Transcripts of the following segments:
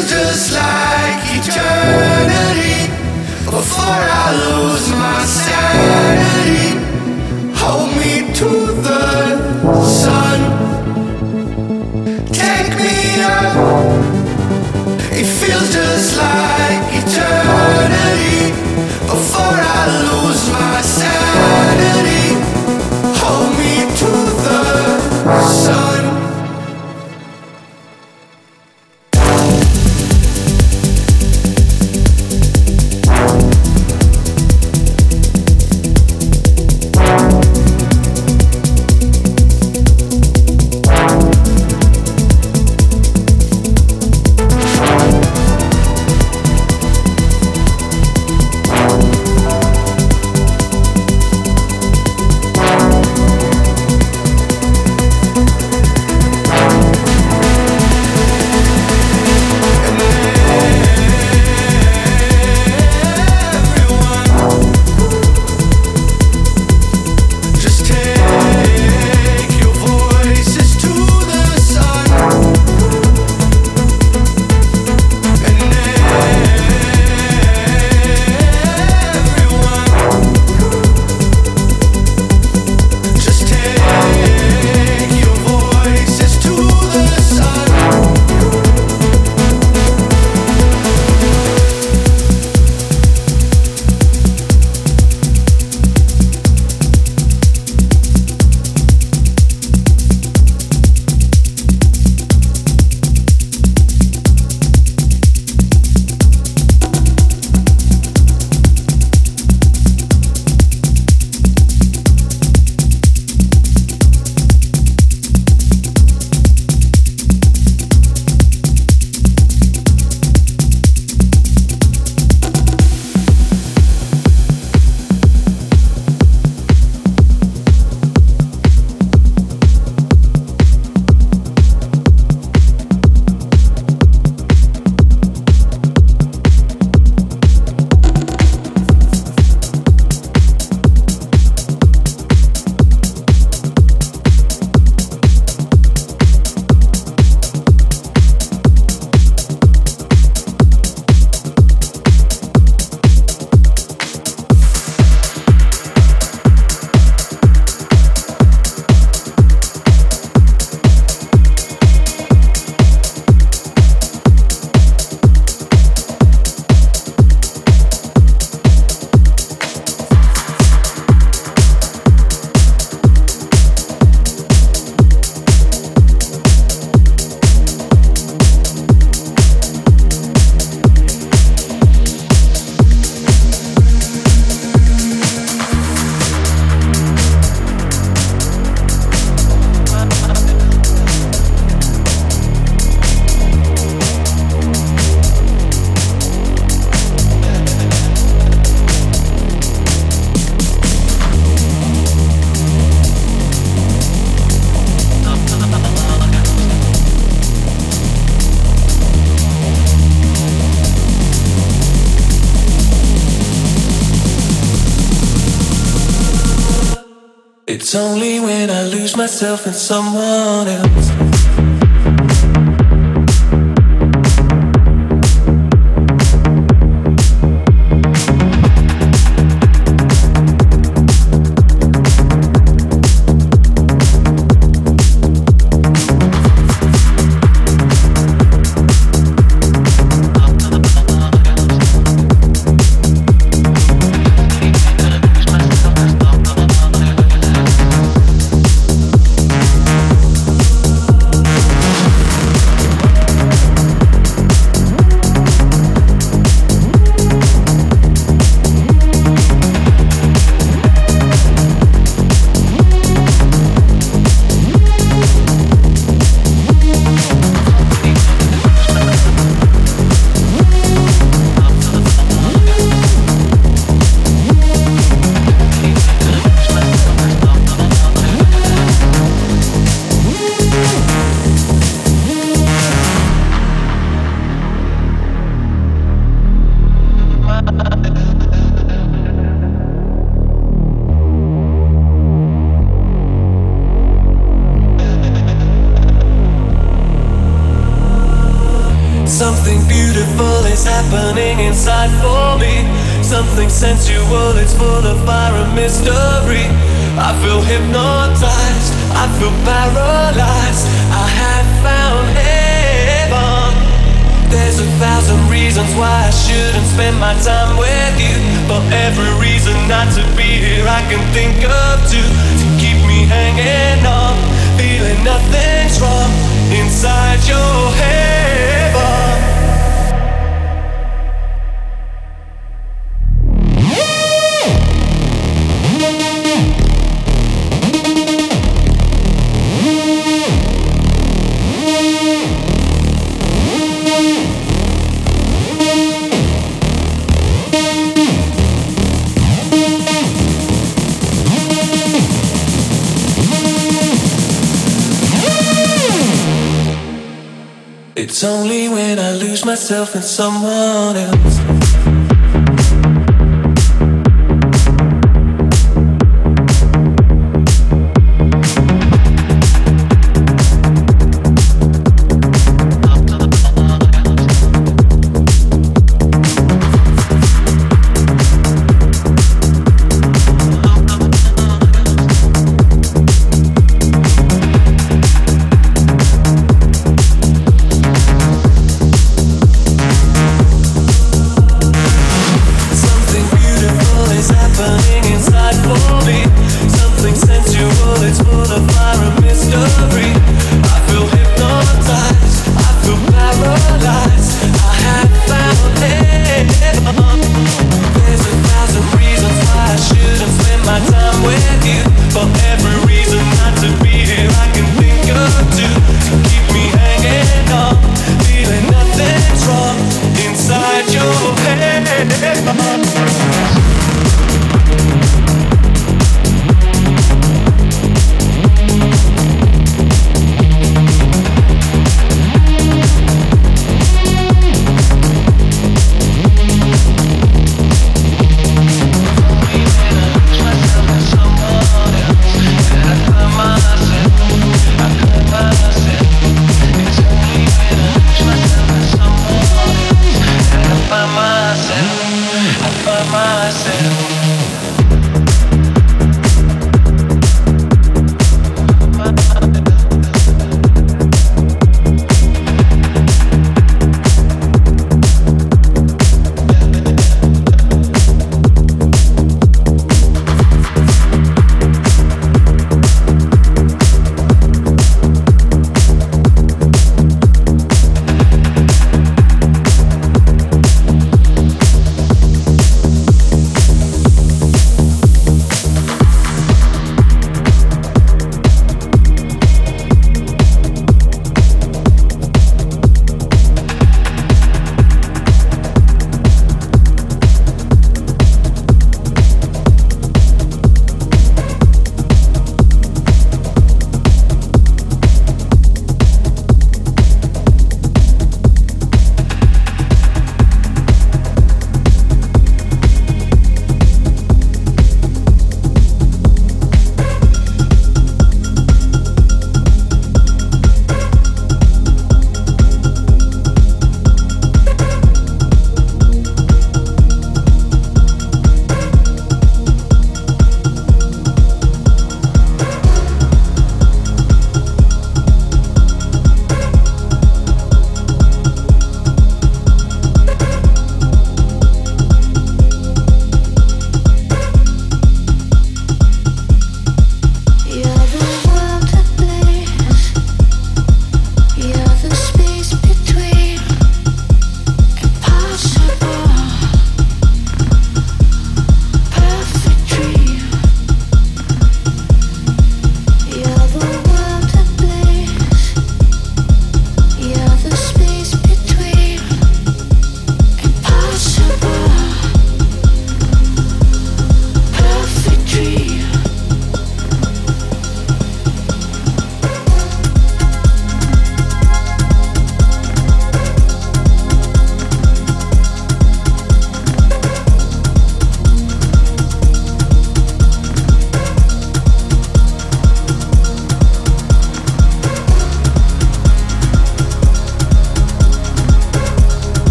Feels just like eternity. Before I lose my sanity, hold me to the sun. Take me up, it feels just like eternity. Before I lose my sanity, It's only when I lose myself in someone else. with you. For every reason not to be here I can think of two. To keep me hanging on Feeling nothing's wrong Inside your head. It's only when I lose myself in someone else.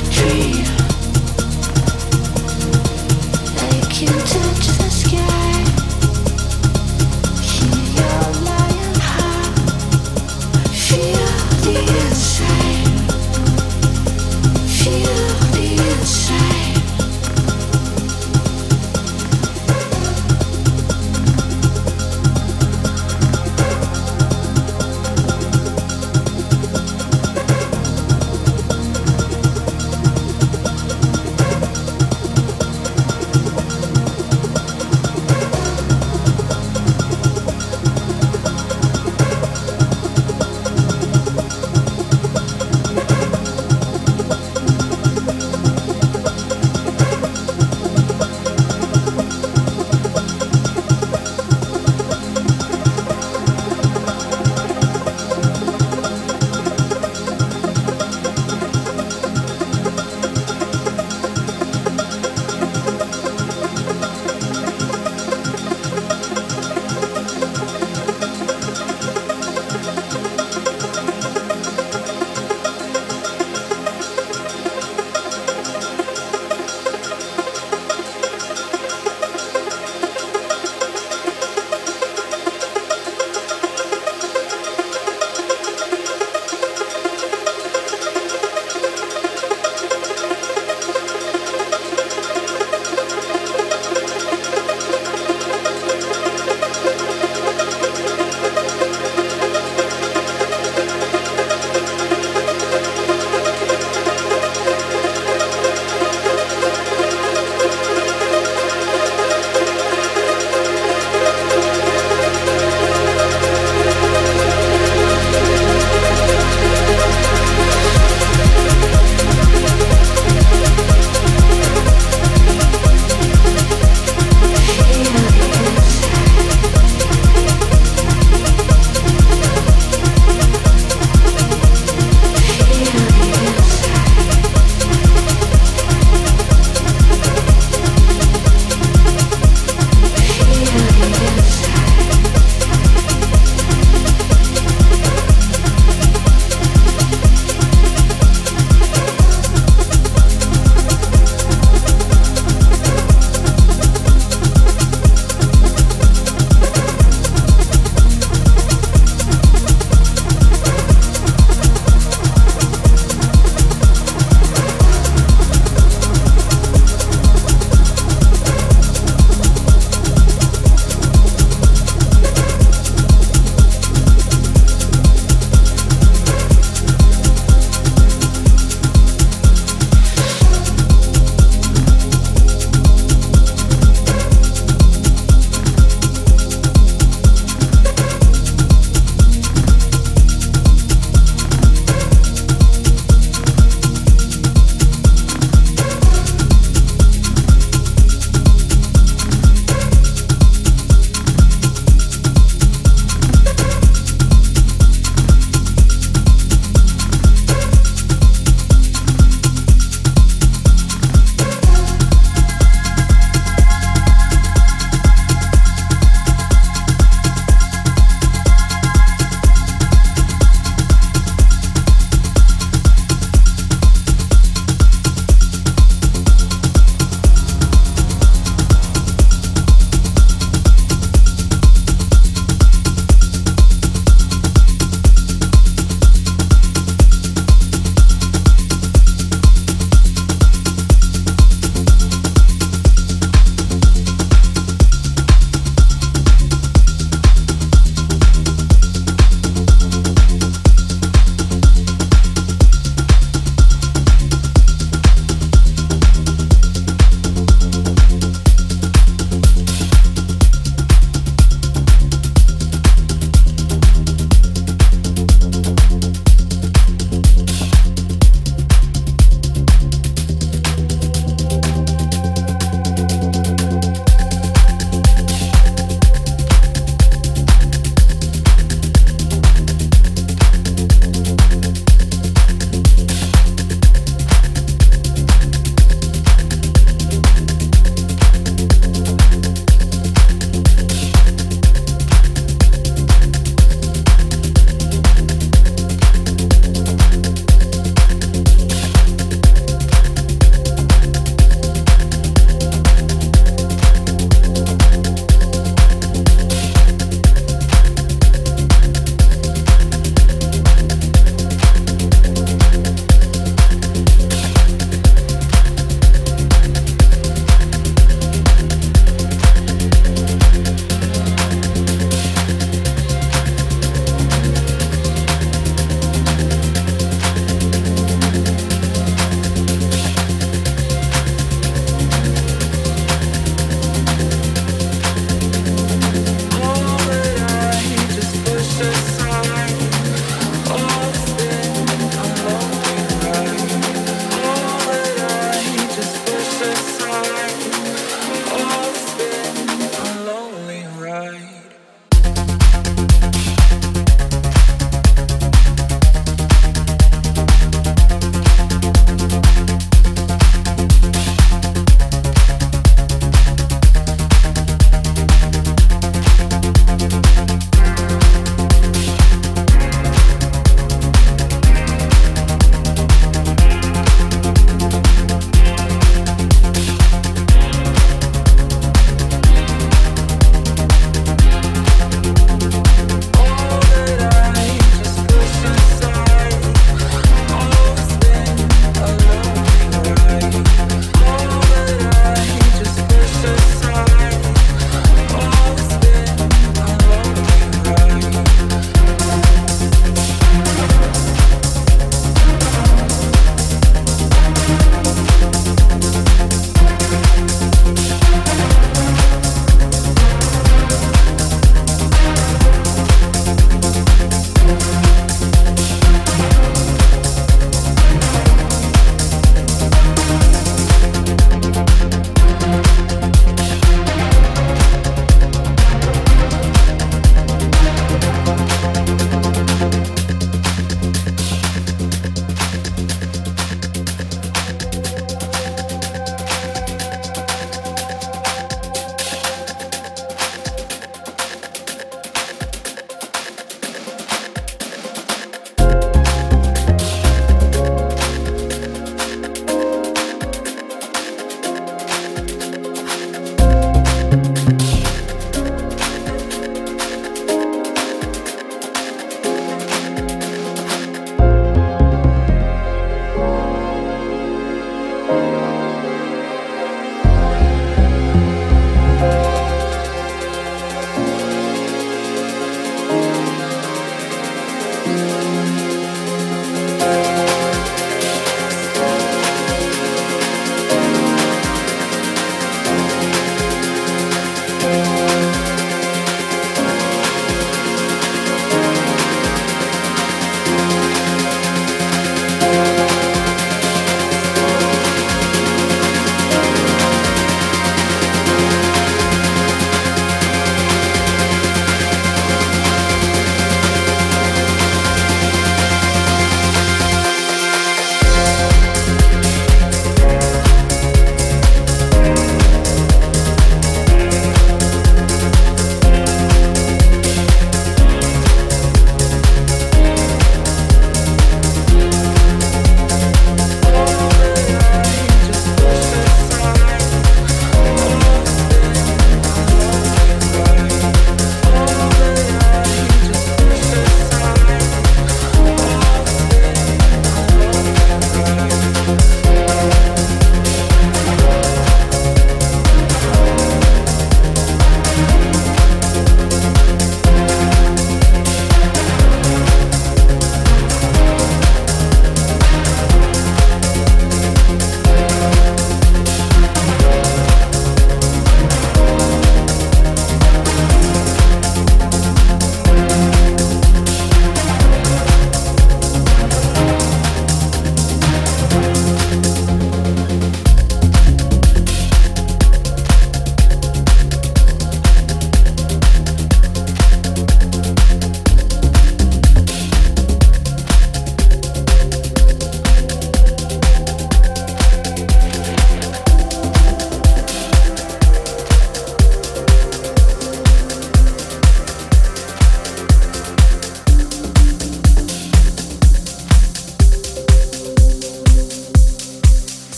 tree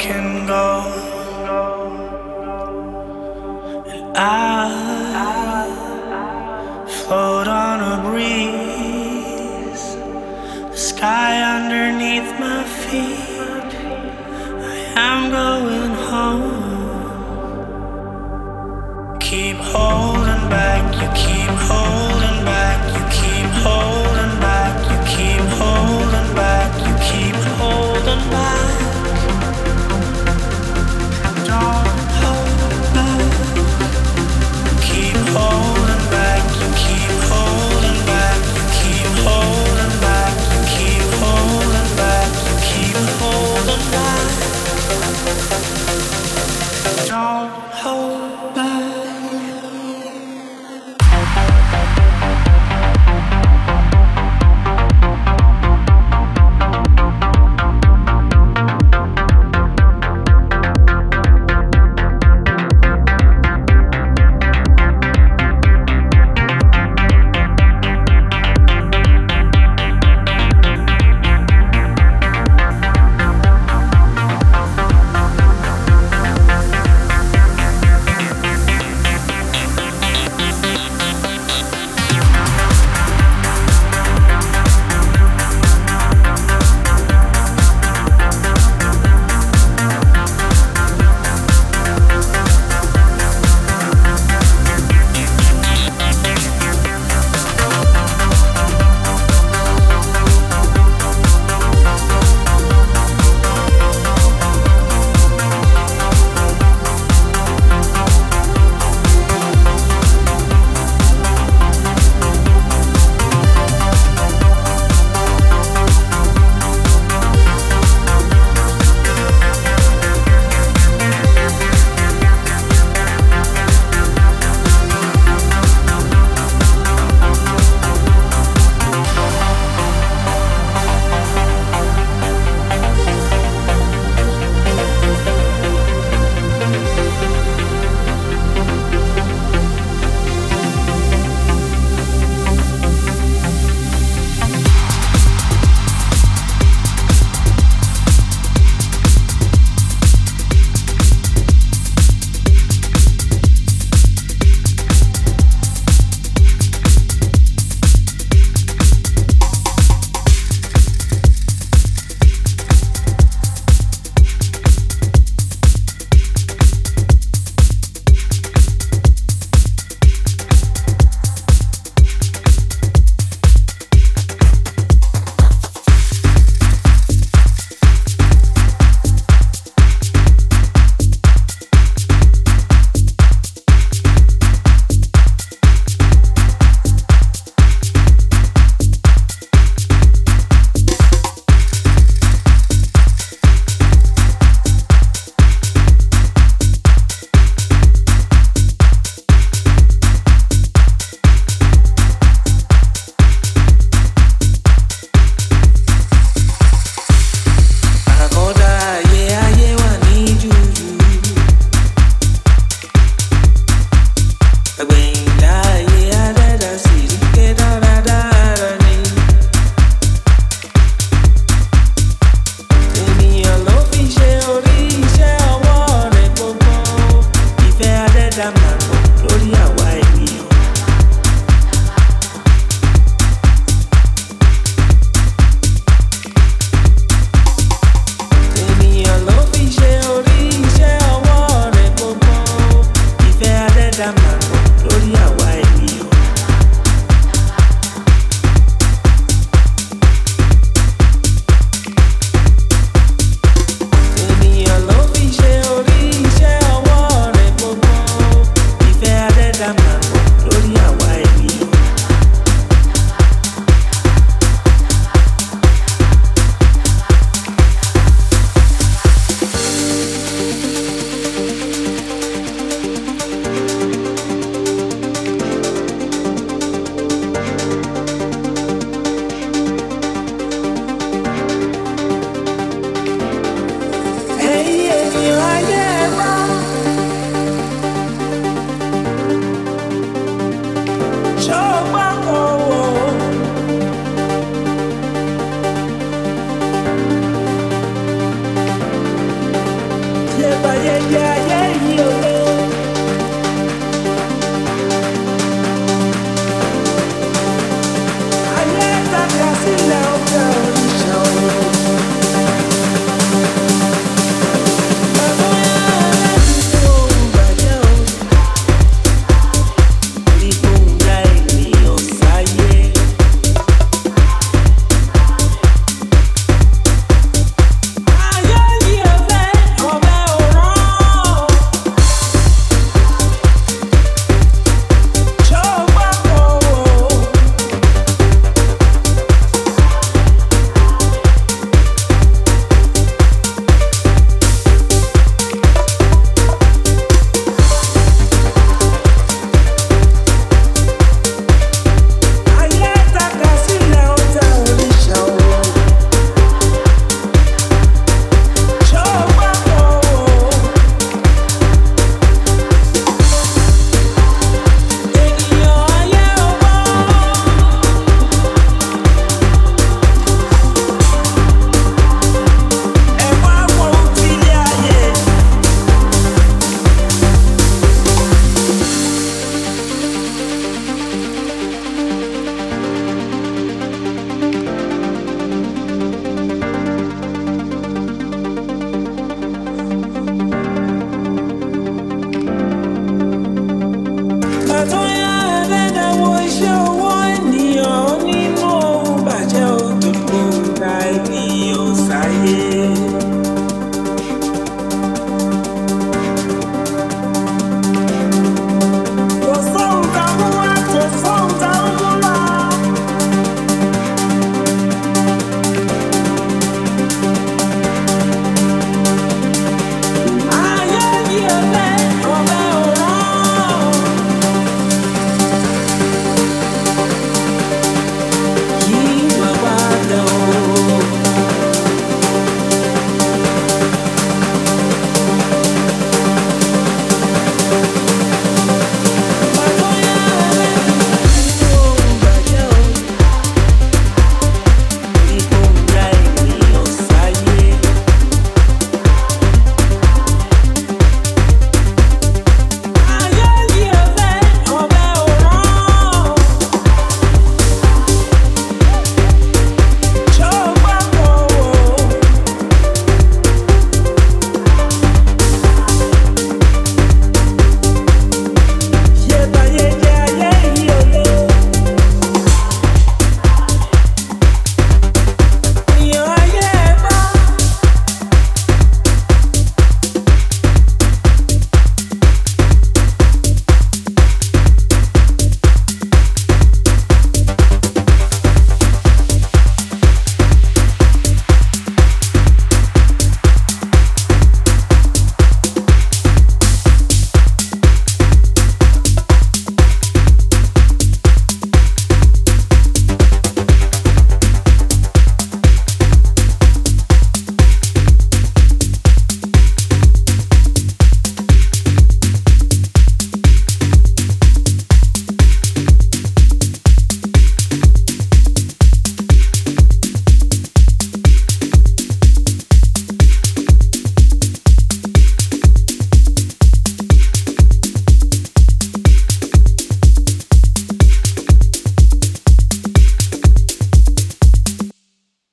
can go. And I float on a breeze, the sky underneath my feet. I am going home. Keep holding back, you keep holding